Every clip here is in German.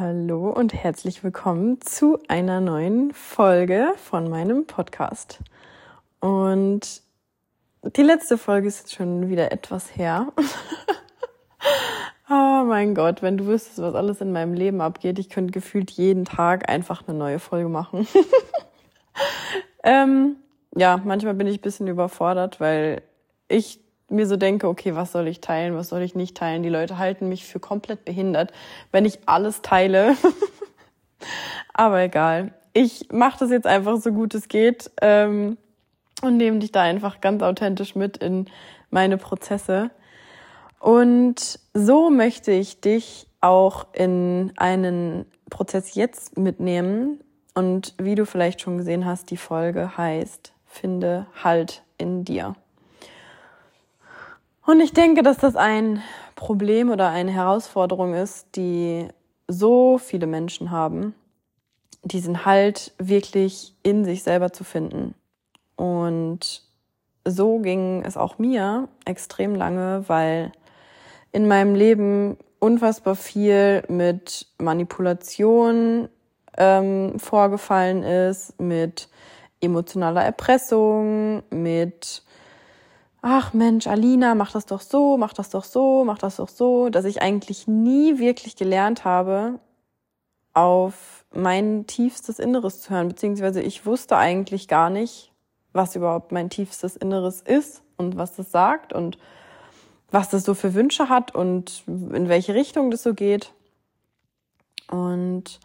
Hallo und herzlich willkommen zu einer neuen Folge von meinem Podcast. Und die letzte Folge ist jetzt schon wieder etwas her. oh mein Gott, wenn du wüsstest, was alles in meinem Leben abgeht, ich könnte gefühlt jeden Tag einfach eine neue Folge machen. ähm, ja, manchmal bin ich ein bisschen überfordert, weil ich mir so denke, okay, was soll ich teilen, was soll ich nicht teilen? Die Leute halten mich für komplett behindert, wenn ich alles teile. Aber egal. Ich mache das jetzt einfach so gut es geht ähm, und nehme dich da einfach ganz authentisch mit in meine Prozesse. Und so möchte ich dich auch in einen Prozess jetzt mitnehmen. Und wie du vielleicht schon gesehen hast, die Folge heißt Finde Halt in dir. Und ich denke, dass das ein Problem oder eine Herausforderung ist, die so viele Menschen haben, diesen Halt wirklich in sich selber zu finden. Und so ging es auch mir extrem lange, weil in meinem Leben unfassbar viel mit Manipulation ähm, vorgefallen ist, mit emotionaler Erpressung, mit ach Mensch, Alina, mach das doch so, mach das doch so, mach das doch so, dass ich eigentlich nie wirklich gelernt habe, auf mein tiefstes Inneres zu hören, beziehungsweise ich wusste eigentlich gar nicht, was überhaupt mein tiefstes Inneres ist und was das sagt und was das so für Wünsche hat und in welche Richtung das so geht. Und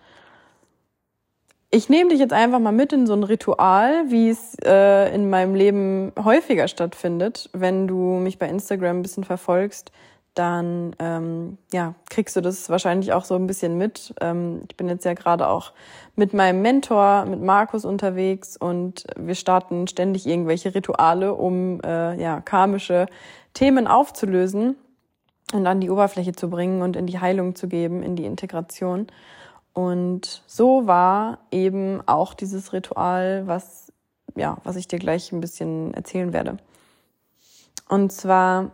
ich nehme dich jetzt einfach mal mit in so ein Ritual, wie es äh, in meinem Leben häufiger stattfindet. Wenn du mich bei Instagram ein bisschen verfolgst, dann ähm, ja, kriegst du das wahrscheinlich auch so ein bisschen mit. Ähm, ich bin jetzt ja gerade auch mit meinem Mentor, mit Markus unterwegs und wir starten ständig irgendwelche Rituale, um äh, ja, karmische Themen aufzulösen und an die Oberfläche zu bringen und in die Heilung zu geben, in die Integration. Und so war eben auch dieses Ritual, was, ja, was ich dir gleich ein bisschen erzählen werde. Und zwar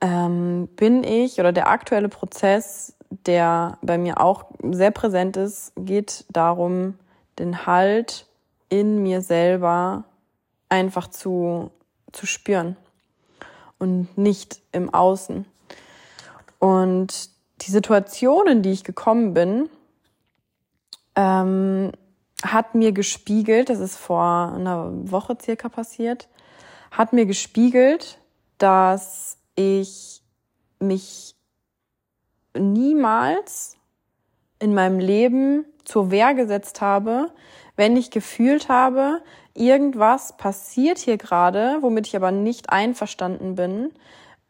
ähm, bin ich oder der aktuelle Prozess, der bei mir auch sehr präsent ist, geht darum, den Halt in mir selber einfach zu, zu spüren und nicht im Außen. Und die Situationen, die ich gekommen bin, ähm, hat mir gespiegelt, das ist vor einer Woche circa passiert, hat mir gespiegelt, dass ich mich niemals in meinem Leben zur Wehr gesetzt habe, wenn ich gefühlt habe, irgendwas passiert hier gerade, womit ich aber nicht einverstanden bin.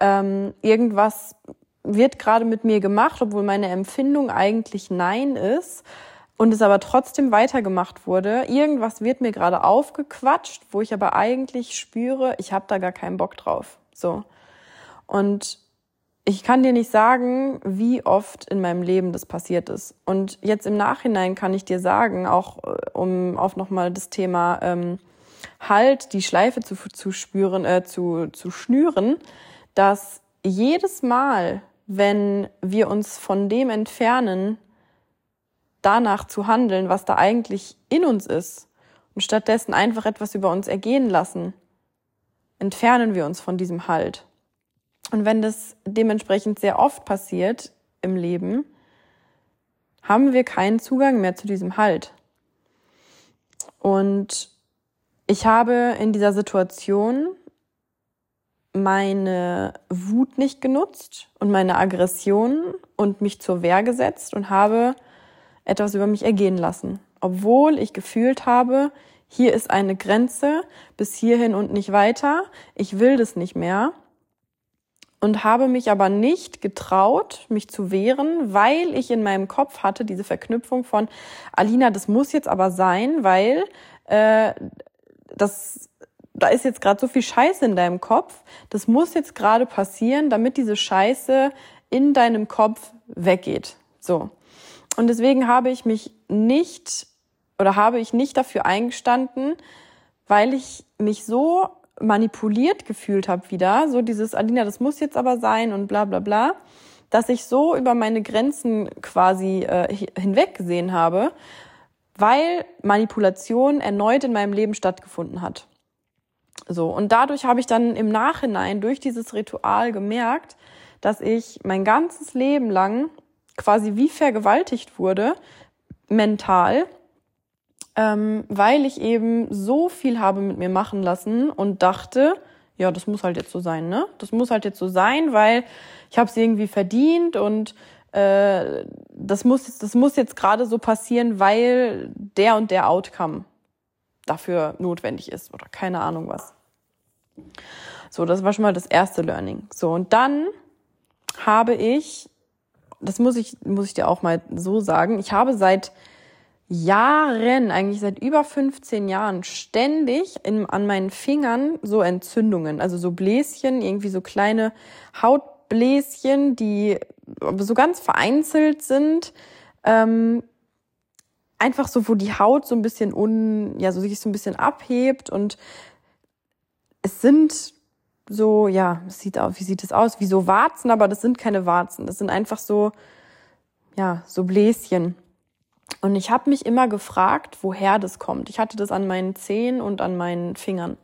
Ähm, irgendwas wird gerade mit mir gemacht, obwohl meine Empfindung eigentlich Nein ist und es aber trotzdem weitergemacht wurde. Irgendwas wird mir gerade aufgequatscht, wo ich aber eigentlich spüre, ich habe da gar keinen Bock drauf. So. Und ich kann dir nicht sagen, wie oft in meinem Leben das passiert ist. Und jetzt im Nachhinein kann ich dir sagen, auch äh, um auf nochmal das Thema ähm, Halt, die Schleife zu, zu spüren, äh, zu, zu schnüren, dass jedes Mal, wenn wir uns von dem entfernen, danach zu handeln, was da eigentlich in uns ist und stattdessen einfach etwas über uns ergehen lassen, entfernen wir uns von diesem Halt. Und wenn das dementsprechend sehr oft passiert im Leben, haben wir keinen Zugang mehr zu diesem Halt. Und ich habe in dieser Situation meine Wut nicht genutzt und meine Aggression und mich zur Wehr gesetzt und habe etwas über mich ergehen lassen, obwohl ich gefühlt habe, hier ist eine Grenze, bis hierhin und nicht weiter, ich will das nicht mehr und habe mich aber nicht getraut, mich zu wehren, weil ich in meinem Kopf hatte diese Verknüpfung von Alina, das muss jetzt aber sein, weil äh, das da ist jetzt gerade so viel Scheiße in deinem Kopf, das muss jetzt gerade passieren, damit diese Scheiße in deinem Kopf weggeht. So. Und deswegen habe ich mich nicht oder habe ich nicht dafür eingestanden, weil ich mich so manipuliert gefühlt habe wieder, so dieses Alina, das muss jetzt aber sein und bla bla bla, dass ich so über meine Grenzen quasi äh, hinweg gesehen habe, weil Manipulation erneut in meinem Leben stattgefunden hat. So, und dadurch habe ich dann im Nachhinein durch dieses Ritual gemerkt, dass ich mein ganzes Leben lang quasi wie vergewaltigt wurde, mental, ähm, weil ich eben so viel habe mit mir machen lassen und dachte, ja, das muss halt jetzt so sein, ne? Das muss halt jetzt so sein, weil ich habe es irgendwie verdient und äh, das muss das muss jetzt gerade so passieren, weil der und der Outcome dafür notwendig ist oder keine Ahnung was. So, das war schon mal das erste Learning. So und dann habe ich, das muss ich muss ich dir auch mal so sagen, ich habe seit Jahren, eigentlich seit über 15 Jahren, ständig in, an meinen Fingern so Entzündungen, also so Bläschen, irgendwie so kleine Hautbläschen, die so ganz vereinzelt sind. Ähm, einfach so, wo die Haut so ein bisschen un, ja, so sich so ein bisschen abhebt. Und es sind so, ja, sieht aus, wie sieht es aus? Wie so Warzen, aber das sind keine Warzen. Das sind einfach so, ja, so Bläschen. Und ich habe mich immer gefragt, woher das kommt. Ich hatte das an meinen Zehen und an meinen Fingern.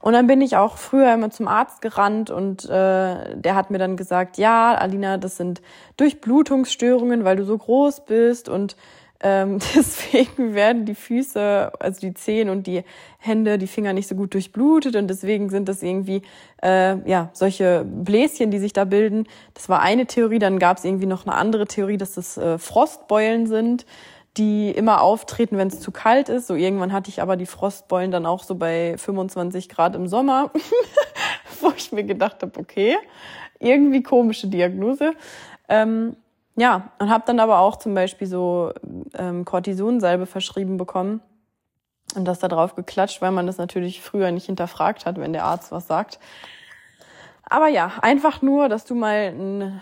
Und dann bin ich auch früher immer zum Arzt gerannt und äh, der hat mir dann gesagt, ja, Alina, das sind Durchblutungsstörungen, weil du so groß bist und ähm, deswegen werden die Füße, also die Zehen und die Hände, die Finger nicht so gut durchblutet und deswegen sind das irgendwie äh, ja solche Bläschen, die sich da bilden. Das war eine Theorie. Dann gab es irgendwie noch eine andere Theorie, dass das äh, Frostbeulen sind, die immer auftreten, wenn es zu kalt ist. So irgendwann hatte ich aber die Frostbeulen dann auch so bei 25 Grad im Sommer, wo ich mir gedacht habe, okay, irgendwie komische Diagnose. Ähm, ja, und habe dann aber auch zum Beispiel so ähm, Cortisonsalbe verschrieben bekommen und das da drauf geklatscht, weil man das natürlich früher nicht hinterfragt hat, wenn der Arzt was sagt. Aber ja, einfach nur, dass du mal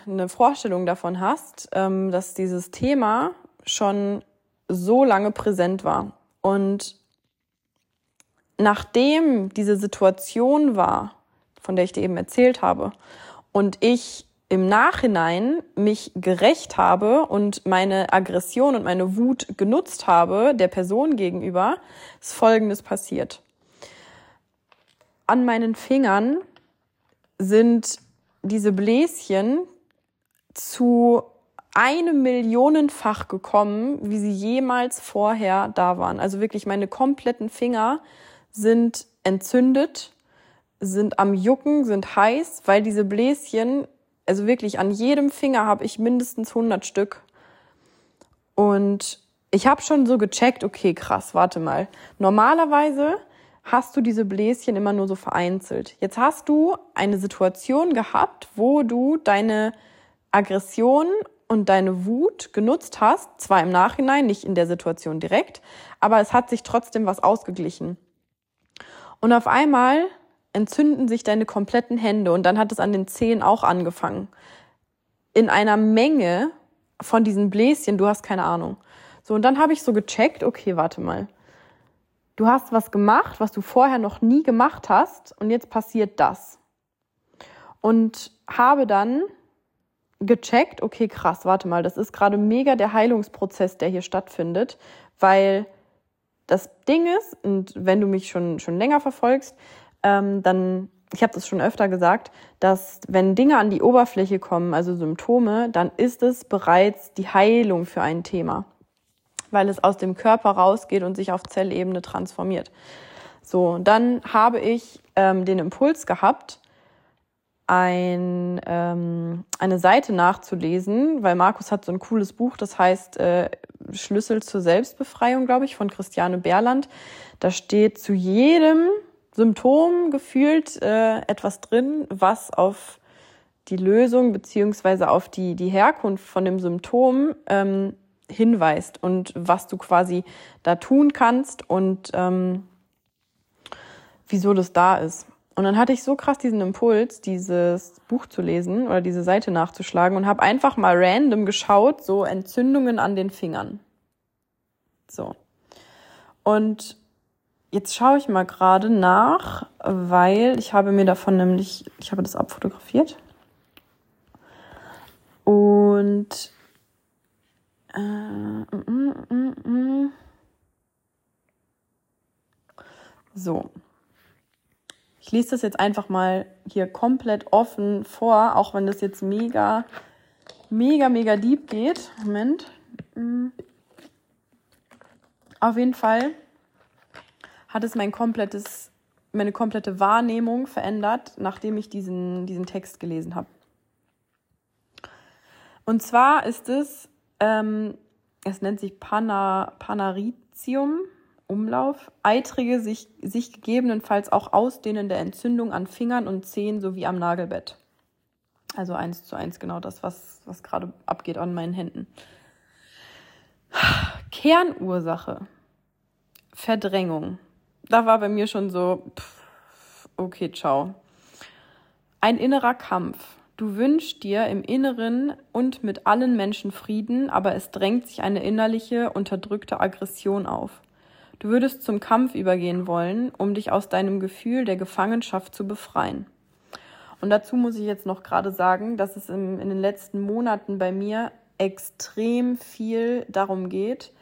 eine Vorstellung davon hast, ähm, dass dieses Thema schon so lange präsent war. Und nachdem diese Situation war, von der ich dir eben erzählt habe, und ich im Nachhinein mich gerecht habe und meine Aggression und meine Wut genutzt habe der Person gegenüber, ist Folgendes passiert. An meinen Fingern sind diese Bläschen zu einem Millionenfach gekommen, wie sie jemals vorher da waren. Also wirklich meine kompletten Finger sind entzündet, sind am Jucken, sind heiß, weil diese Bläschen also wirklich an jedem Finger habe ich mindestens 100 Stück. Und ich habe schon so gecheckt, okay, krass, warte mal. Normalerweise hast du diese Bläschen immer nur so vereinzelt. Jetzt hast du eine Situation gehabt, wo du deine Aggression und deine Wut genutzt hast, zwar im Nachhinein, nicht in der Situation direkt, aber es hat sich trotzdem was ausgeglichen. Und auf einmal entzünden sich deine kompletten Hände und dann hat es an den Zehen auch angefangen. In einer Menge von diesen Bläschen, du hast keine Ahnung. So, und dann habe ich so gecheckt, okay, warte mal. Du hast was gemacht, was du vorher noch nie gemacht hast und jetzt passiert das. Und habe dann gecheckt, okay, krass, warte mal, das ist gerade mega der Heilungsprozess, der hier stattfindet, weil das Ding ist, und wenn du mich schon, schon länger verfolgst, ähm, dann, ich habe das schon öfter gesagt, dass wenn Dinge an die Oberfläche kommen, also Symptome, dann ist es bereits die Heilung für ein Thema, weil es aus dem Körper rausgeht und sich auf Zellebene transformiert. So, dann habe ich ähm, den Impuls gehabt, ein, ähm, eine Seite nachzulesen, weil Markus hat so ein cooles Buch, das heißt äh, Schlüssel zur Selbstbefreiung, glaube ich, von Christiane Berland. Da steht zu jedem Symptom gefühlt äh, etwas drin, was auf die Lösung beziehungsweise auf die, die Herkunft von dem Symptom ähm, hinweist und was du quasi da tun kannst und ähm, wieso das da ist. Und dann hatte ich so krass diesen Impuls, dieses Buch zu lesen oder diese Seite nachzuschlagen und habe einfach mal random geschaut, so Entzündungen an den Fingern. So. Und Jetzt schaue ich mal gerade nach, weil ich habe mir davon nämlich, ich habe das abfotografiert. Und äh, mm, mm, mm, mm. so. Ich lese das jetzt einfach mal hier komplett offen vor, auch wenn das jetzt mega, mega, mega deep geht. Moment. Mm. Auf jeden Fall hat es mein komplettes, meine komplette Wahrnehmung verändert, nachdem ich diesen, diesen Text gelesen habe. Und zwar ist es, ähm, es nennt sich Pana, Panaritium, Umlauf, eitrige, sich, sich gegebenenfalls auch ausdehnende Entzündung an Fingern und Zehen sowie am Nagelbett. Also eins zu eins genau das, was, was gerade abgeht an meinen Händen. Kernursache. Verdrängung. Da war bei mir schon so, pff, okay, ciao. Ein innerer Kampf. Du wünschst dir im Inneren und mit allen Menschen Frieden, aber es drängt sich eine innerliche, unterdrückte Aggression auf. Du würdest zum Kampf übergehen wollen, um dich aus deinem Gefühl der Gefangenschaft zu befreien. Und dazu muss ich jetzt noch gerade sagen, dass es im, in den letzten Monaten bei mir extrem viel darum geht,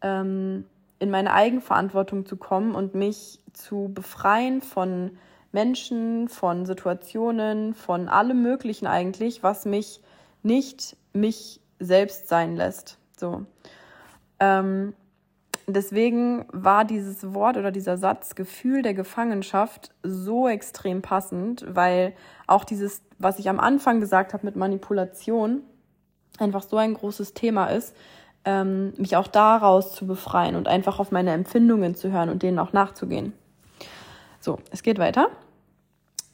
ähm, in meine Eigenverantwortung zu kommen und mich zu befreien von Menschen, von Situationen, von allem Möglichen eigentlich, was mich nicht mich selbst sein lässt. So. Ähm, deswegen war dieses Wort oder dieser Satz Gefühl der Gefangenschaft so extrem passend, weil auch dieses, was ich am Anfang gesagt habe mit Manipulation, einfach so ein großes Thema ist, ähm, mich auch daraus zu befreien und einfach auf meine Empfindungen zu hören und denen auch nachzugehen. So, es geht weiter.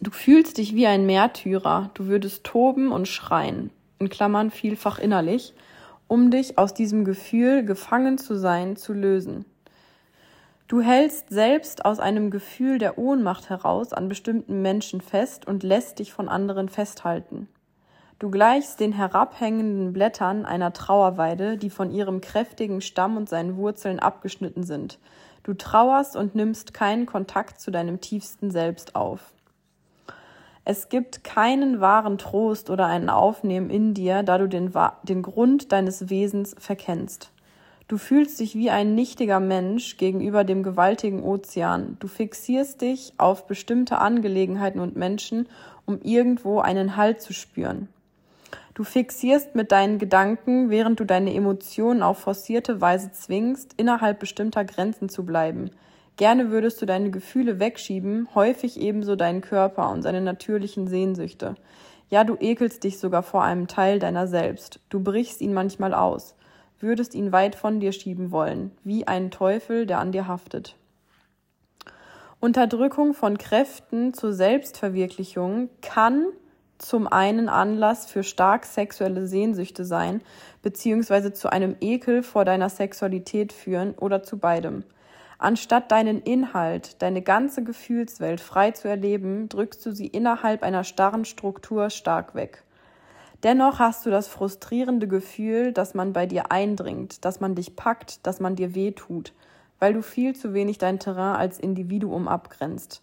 Du fühlst dich wie ein Märtyrer, du würdest toben und schreien, in Klammern vielfach innerlich, um dich aus diesem Gefühl, gefangen zu sein, zu lösen. Du hältst selbst aus einem Gefühl der Ohnmacht heraus an bestimmten Menschen fest und lässt dich von anderen festhalten. Du gleichst den herabhängenden Blättern einer Trauerweide, die von ihrem kräftigen Stamm und seinen Wurzeln abgeschnitten sind. Du trauerst und nimmst keinen Kontakt zu deinem tiefsten Selbst auf. Es gibt keinen wahren Trost oder ein Aufnehmen in dir, da du den, den Grund deines Wesens verkennst. Du fühlst dich wie ein nichtiger Mensch gegenüber dem gewaltigen Ozean. Du fixierst dich auf bestimmte Angelegenheiten und Menschen, um irgendwo einen Halt zu spüren. Du fixierst mit deinen Gedanken, während du deine Emotionen auf forcierte Weise zwingst, innerhalb bestimmter Grenzen zu bleiben. Gerne würdest du deine Gefühle wegschieben, häufig ebenso deinen Körper und seine natürlichen Sehnsüchte. Ja, du ekelst dich sogar vor einem Teil deiner selbst. Du brichst ihn manchmal aus, würdest ihn weit von dir schieben wollen, wie einen Teufel, der an dir haftet. Unterdrückung von Kräften zur Selbstverwirklichung kann zum einen Anlass für stark sexuelle Sehnsüchte sein, beziehungsweise zu einem Ekel vor deiner Sexualität führen oder zu beidem. Anstatt deinen Inhalt, deine ganze Gefühlswelt frei zu erleben, drückst du sie innerhalb einer starren Struktur stark weg. Dennoch hast du das frustrierende Gefühl, dass man bei dir eindringt, dass man dich packt, dass man dir wehtut, weil du viel zu wenig dein Terrain als Individuum abgrenzt.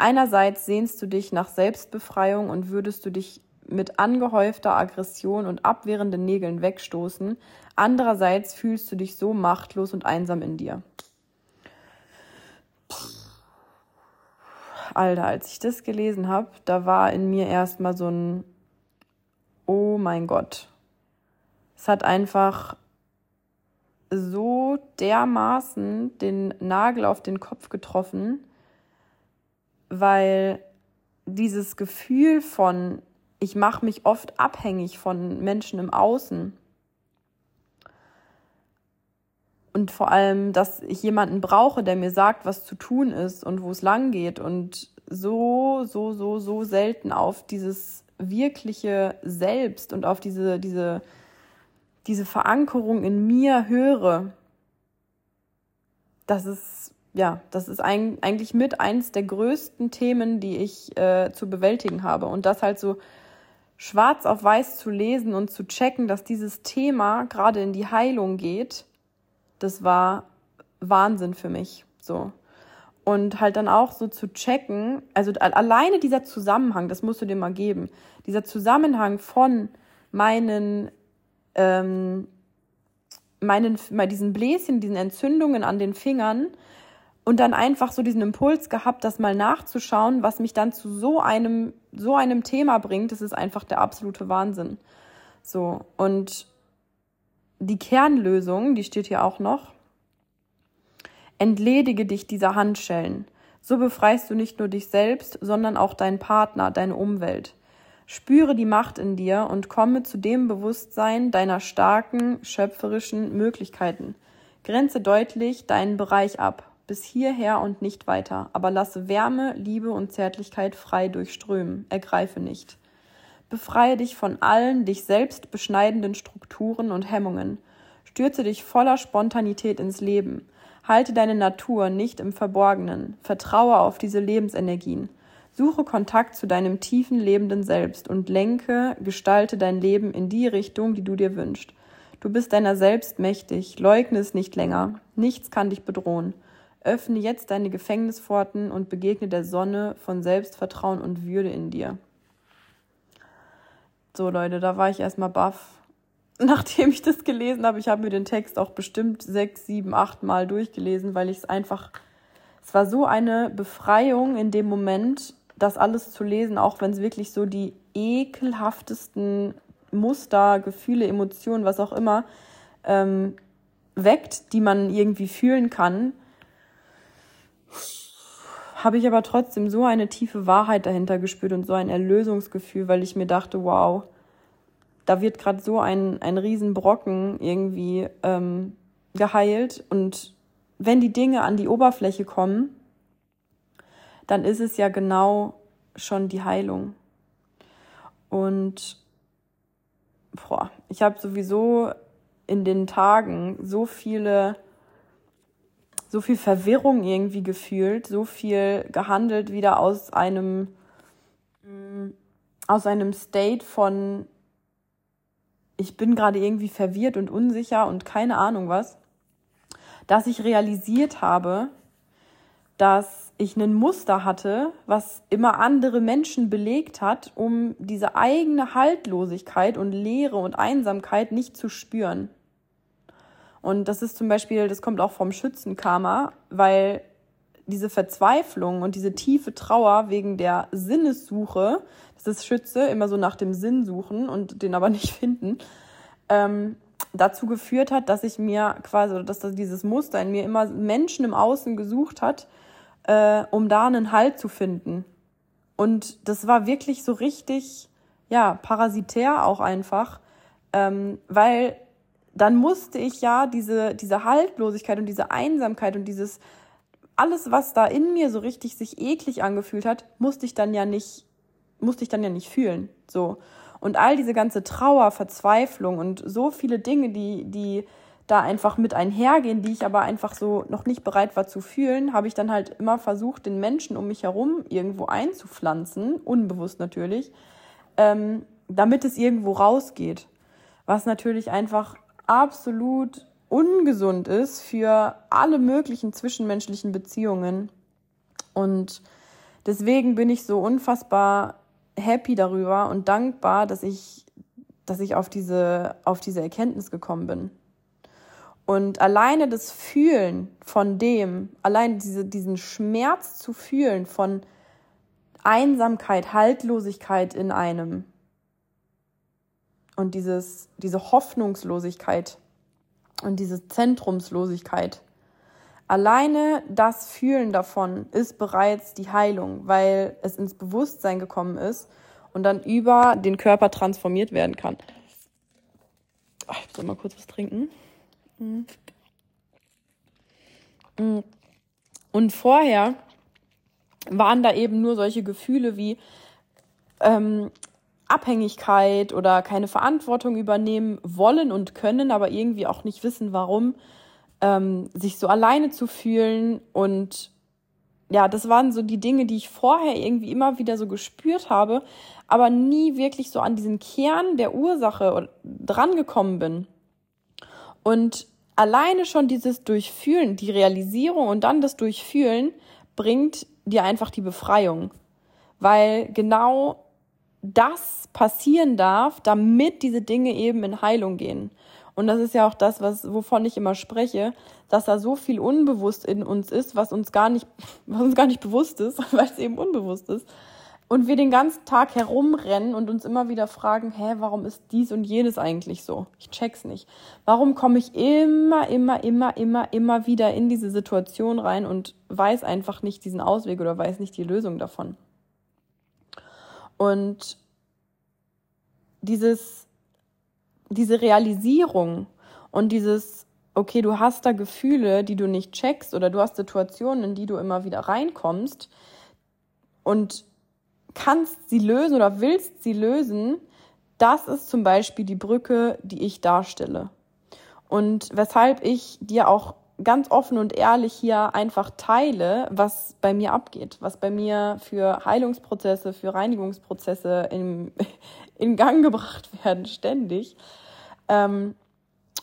Einerseits sehnst du dich nach Selbstbefreiung und würdest du dich mit angehäufter Aggression und abwehrenden Nägeln wegstoßen, andererseits fühlst du dich so machtlos und einsam in dir. Alter, als ich das gelesen habe, da war in mir erstmal so ein Oh mein Gott. Es hat einfach so dermaßen den Nagel auf den Kopf getroffen, weil dieses Gefühl von, ich mache mich oft abhängig von Menschen im Außen und vor allem, dass ich jemanden brauche, der mir sagt, was zu tun ist und wo es lang geht und so, so, so, so selten auf dieses wirkliche Selbst und auf diese, diese, diese Verankerung in mir höre. Das ist, ja, das ist ein, eigentlich mit eins der größten Themen, die ich äh, zu bewältigen habe. Und das halt so schwarz auf weiß zu lesen und zu checken, dass dieses Thema gerade in die Heilung geht das war Wahnsinn für mich. So. Und halt dann auch so zu checken, also alleine dieser Zusammenhang, das musst du dir mal geben, dieser Zusammenhang von meinen, ähm, meinen, diesen Bläschen, diesen Entzündungen an den Fingern und dann einfach so diesen Impuls gehabt, das mal nachzuschauen, was mich dann zu so einem, so einem Thema bringt. Das ist einfach der absolute Wahnsinn. So. Und die Kernlösung, die steht hier auch noch. Entledige dich dieser Handschellen. So befreist du nicht nur dich selbst, sondern auch deinen Partner, deine Umwelt. Spüre die Macht in dir und komme zu dem Bewusstsein deiner starken, schöpferischen Möglichkeiten. Grenze deutlich deinen Bereich ab bis hierher und nicht weiter, aber lasse Wärme, Liebe und Zärtlichkeit frei durchströmen, ergreife nicht. Befreie dich von allen dich selbst beschneidenden Strukturen und Hemmungen. Stürze dich voller Spontanität ins Leben. Halte deine Natur nicht im Verborgenen. Vertraue auf diese Lebensenergien. Suche Kontakt zu deinem tiefen lebenden Selbst und lenke, gestalte dein Leben in die Richtung, die du dir wünschst. Du bist deiner selbst mächtig, leugne es nicht länger. Nichts kann dich bedrohen. Öffne jetzt deine Gefängnispforten und begegne der Sonne von Selbstvertrauen und Würde in dir. So, Leute, da war ich erstmal baff. Nachdem ich das gelesen habe, ich habe mir den Text auch bestimmt sechs, sieben, acht Mal durchgelesen, weil ich es einfach, es war so eine Befreiung in dem Moment, das alles zu lesen, auch wenn es wirklich so die ekelhaftesten Muster, Gefühle, Emotionen, was auch immer, ähm, weckt, die man irgendwie fühlen kann habe ich aber trotzdem so eine tiefe Wahrheit dahinter gespürt und so ein Erlösungsgefühl, weil ich mir dachte, wow, da wird gerade so ein, ein Riesenbrocken irgendwie ähm, geheilt. Und wenn die Dinge an die Oberfläche kommen, dann ist es ja genau schon die Heilung. Und boah, ich habe sowieso in den Tagen so viele so viel Verwirrung irgendwie gefühlt, so viel gehandelt wieder aus einem mm, aus einem State von ich bin gerade irgendwie verwirrt und unsicher und keine Ahnung was, dass ich realisiert habe, dass ich ein Muster hatte, was immer andere Menschen belegt hat, um diese eigene Haltlosigkeit und Leere und Einsamkeit nicht zu spüren. Und das ist zum Beispiel, das kommt auch vom Schützenkarma, weil diese Verzweiflung und diese tiefe Trauer wegen der Sinnessuche, das ist Schütze, immer so nach dem Sinn suchen und den aber nicht finden, ähm, dazu geführt hat, dass ich mir quasi, dass dieses Muster in mir immer Menschen im Außen gesucht hat, äh, um da einen Halt zu finden. Und das war wirklich so richtig, ja, parasitär auch einfach, ähm, weil dann musste ich ja diese, diese Haltlosigkeit und diese Einsamkeit und dieses alles, was da in mir so richtig sich eklig angefühlt hat, musste ich dann ja nicht, musste ich dann ja nicht fühlen. So. Und all diese ganze Trauer, Verzweiflung und so viele Dinge, die, die da einfach mit einhergehen, die ich aber einfach so noch nicht bereit war zu fühlen, habe ich dann halt immer versucht, den Menschen um mich herum irgendwo einzupflanzen, unbewusst natürlich, ähm, damit es irgendwo rausgeht. Was natürlich einfach absolut ungesund ist für alle möglichen zwischenmenschlichen Beziehungen. Und deswegen bin ich so unfassbar happy darüber und dankbar, dass ich, dass ich auf diese, auf diese Erkenntnis gekommen bin. Und alleine das Fühlen von dem, allein diese, diesen Schmerz zu fühlen von Einsamkeit, Haltlosigkeit in einem, und dieses, diese Hoffnungslosigkeit und diese Zentrumslosigkeit. Alleine das Fühlen davon ist bereits die Heilung, weil es ins Bewusstsein gekommen ist und dann über den Körper transformiert werden kann. Ich soll mal kurz was trinken. Mhm. Mhm. Und vorher waren da eben nur solche Gefühle wie ähm, Abhängigkeit oder keine Verantwortung übernehmen wollen und können, aber irgendwie auch nicht wissen, warum, ähm, sich so alleine zu fühlen. Und ja, das waren so die Dinge, die ich vorher irgendwie immer wieder so gespürt habe, aber nie wirklich so an diesen Kern der Ursache drangekommen bin. Und alleine schon dieses Durchfühlen, die Realisierung und dann das Durchfühlen bringt dir einfach die Befreiung. Weil genau das passieren darf, damit diese Dinge eben in Heilung gehen. Und das ist ja auch das, was, wovon ich immer spreche, dass da so viel unbewusst in uns ist, was uns gar nicht, was uns gar nicht bewusst ist, weil es eben unbewusst ist. Und wir den ganzen Tag herumrennen und uns immer wieder fragen, hä, warum ist dies und jenes eigentlich so? Ich check's nicht. Warum komme ich immer, immer, immer, immer, immer wieder in diese Situation rein und weiß einfach nicht diesen Ausweg oder weiß nicht die Lösung davon? Und dieses, diese Realisierung und dieses, okay, du hast da Gefühle, die du nicht checkst oder du hast Situationen, in die du immer wieder reinkommst und kannst sie lösen oder willst sie lösen, das ist zum Beispiel die Brücke, die ich darstelle. Und weshalb ich dir auch ganz offen und ehrlich hier einfach teile, was bei mir abgeht, was bei mir für Heilungsprozesse, für Reinigungsprozesse in, in Gang gebracht werden, ständig. Ähm,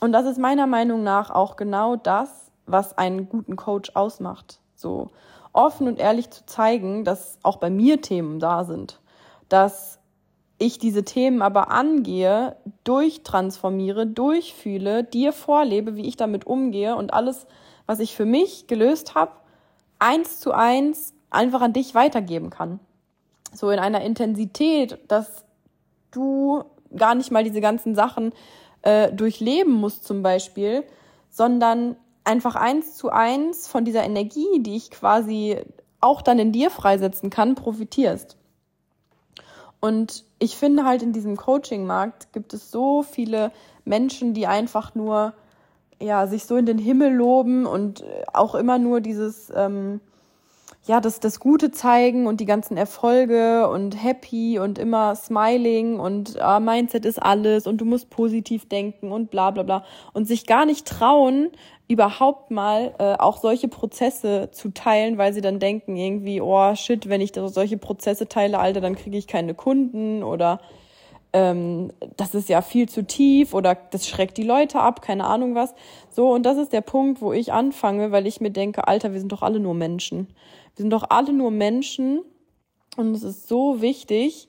und das ist meiner Meinung nach auch genau das, was einen guten Coach ausmacht. So offen und ehrlich zu zeigen, dass auch bei mir Themen da sind, dass ich diese Themen aber angehe, durchtransformiere, durchfühle, dir vorlebe, wie ich damit umgehe und alles, was ich für mich gelöst habe, eins zu eins einfach an dich weitergeben kann. So in einer Intensität, dass du gar nicht mal diese ganzen Sachen äh, durchleben musst zum Beispiel, sondern einfach eins zu eins von dieser Energie, die ich quasi auch dann in dir freisetzen kann, profitierst. Und ich finde halt in diesem Coaching-Markt gibt es so viele Menschen, die einfach nur ja sich so in den Himmel loben und auch immer nur dieses ähm, ja, das, das Gute zeigen und die ganzen Erfolge und happy und immer smiling und äh, Mindset ist alles und du musst positiv denken und bla bla bla und sich gar nicht trauen, überhaupt mal äh, auch solche Prozesse zu teilen, weil sie dann denken irgendwie, oh shit, wenn ich solche Prozesse teile, Alter, dann kriege ich keine Kunden oder ähm, das ist ja viel zu tief oder das schreckt die Leute ab, keine Ahnung was. So, und das ist der Punkt, wo ich anfange, weil ich mir denke, Alter, wir sind doch alle nur Menschen. Wir sind doch alle nur Menschen und es ist so wichtig,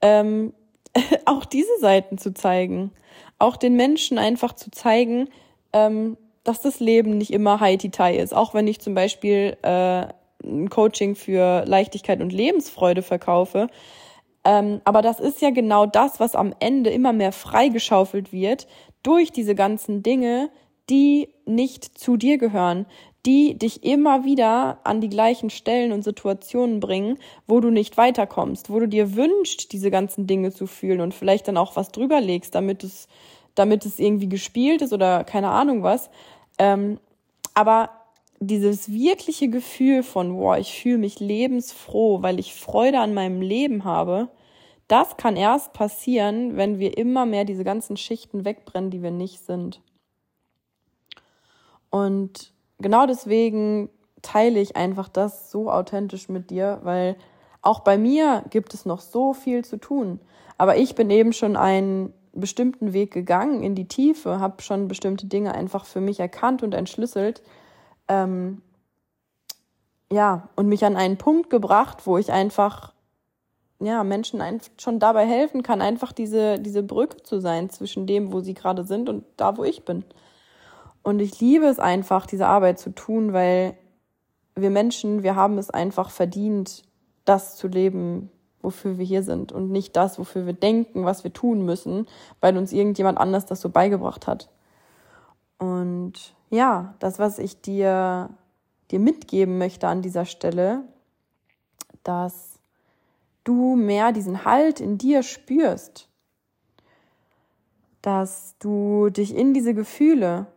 ähm, auch diese Seiten zu zeigen. Auch den Menschen einfach zu zeigen, ähm, dass das Leben nicht immer High-Titai ist. Auch wenn ich zum Beispiel äh, ein Coaching für Leichtigkeit und Lebensfreude verkaufe. Ähm, aber das ist ja genau das, was am Ende immer mehr freigeschaufelt wird durch diese ganzen Dinge, die nicht zu dir gehören, die dich immer wieder an die gleichen Stellen und Situationen bringen, wo du nicht weiterkommst, wo du dir wünschst, diese ganzen Dinge zu fühlen und vielleicht dann auch was drüber legst, damit es, damit es irgendwie gespielt ist oder keine Ahnung was. Ähm, aber dieses wirkliche Gefühl von, boah, ich fühle mich lebensfroh, weil ich Freude an meinem Leben habe, das kann erst passieren, wenn wir immer mehr diese ganzen Schichten wegbrennen, die wir nicht sind. Und genau deswegen teile ich einfach das so authentisch mit dir, weil auch bei mir gibt es noch so viel zu tun. Aber ich bin eben schon einen bestimmten Weg gegangen in die Tiefe, habe schon bestimmte Dinge einfach für mich erkannt und entschlüsselt. Ähm, ja, und mich an einen Punkt gebracht, wo ich einfach ja, Menschen schon dabei helfen kann, einfach diese, diese Brücke zu sein zwischen dem, wo sie gerade sind und da, wo ich bin. Und ich liebe es einfach, diese Arbeit zu tun, weil wir Menschen, wir haben es einfach verdient, das zu leben, wofür wir hier sind und nicht das, wofür wir denken, was wir tun müssen, weil uns irgendjemand anders das so beigebracht hat. Und ja, das, was ich dir, dir mitgeben möchte an dieser Stelle, dass du mehr diesen Halt in dir spürst, dass du dich in diese Gefühle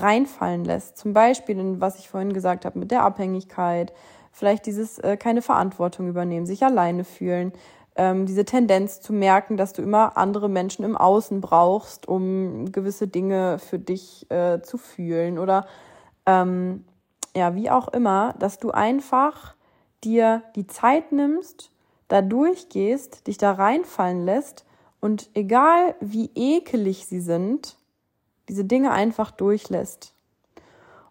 reinfallen lässt. Zum Beispiel in was ich vorhin gesagt habe mit der Abhängigkeit, vielleicht dieses äh, keine Verantwortung übernehmen, sich alleine fühlen, ähm, diese Tendenz zu merken, dass du immer andere Menschen im Außen brauchst, um gewisse Dinge für dich äh, zu fühlen oder ähm, ja, wie auch immer, dass du einfach dir die Zeit nimmst, da durchgehst, dich da reinfallen lässt und egal wie ekelig sie sind, diese Dinge einfach durchlässt.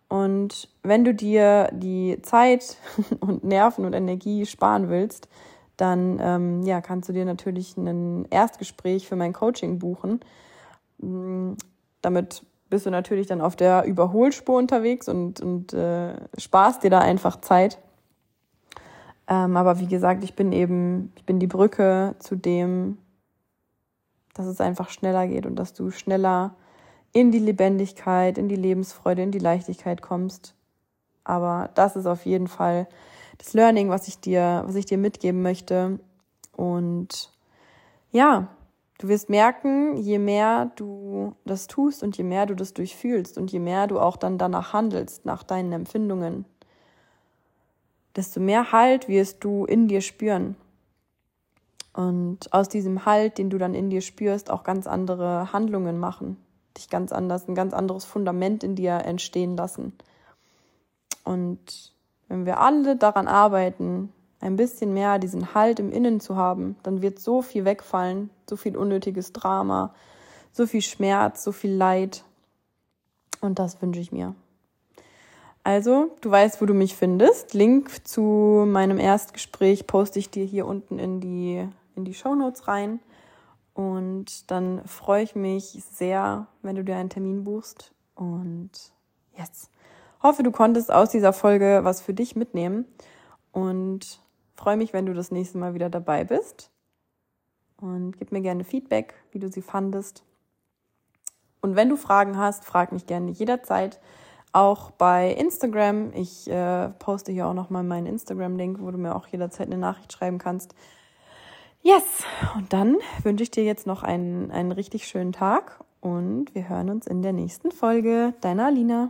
Und wenn du dir die Zeit und Nerven und Energie sparen willst, dann ähm, ja, kannst du dir natürlich ein Erstgespräch für mein Coaching buchen. Mm, damit bist du natürlich dann auf der Überholspur unterwegs und, und äh, sparst dir da einfach Zeit. Ähm, aber wie gesagt, ich bin eben, ich bin die Brücke zu dem, dass es einfach schneller geht und dass du schneller in die Lebendigkeit, in die Lebensfreude, in die Leichtigkeit kommst. Aber das ist auf jeden Fall das Learning, was ich dir, was ich dir mitgeben möchte. Und ja, du wirst merken, je mehr du das tust und je mehr du das durchfühlst und je mehr du auch dann danach handelst, nach deinen Empfindungen, desto mehr Halt wirst du in dir spüren. Und aus diesem Halt, den du dann in dir spürst, auch ganz andere Handlungen machen, dich ganz anders, ein ganz anderes Fundament in dir entstehen lassen. Und wenn wir alle daran arbeiten, ein bisschen mehr diesen Halt im Innen zu haben, dann wird so viel wegfallen, so viel unnötiges Drama, so viel Schmerz, so viel Leid. Und das wünsche ich mir. Also, du weißt, wo du mich findest. Link zu meinem Erstgespräch poste ich dir hier unten in die, in die Show Notes rein. Und dann freue ich mich sehr, wenn du dir einen Termin buchst. Und yes. Hoffe, du konntest aus dieser Folge was für dich mitnehmen. Und freue mich, wenn du das nächste Mal wieder dabei bist. Und gib mir gerne Feedback, wie du sie fandest. Und wenn du Fragen hast, frag mich gerne jederzeit auch bei Instagram. Ich äh, poste hier auch nochmal meinen Instagram-Link, wo du mir auch jederzeit eine Nachricht schreiben kannst. Yes, und dann wünsche ich dir jetzt noch einen, einen richtig schönen Tag und wir hören uns in der nächsten Folge. Deine Alina.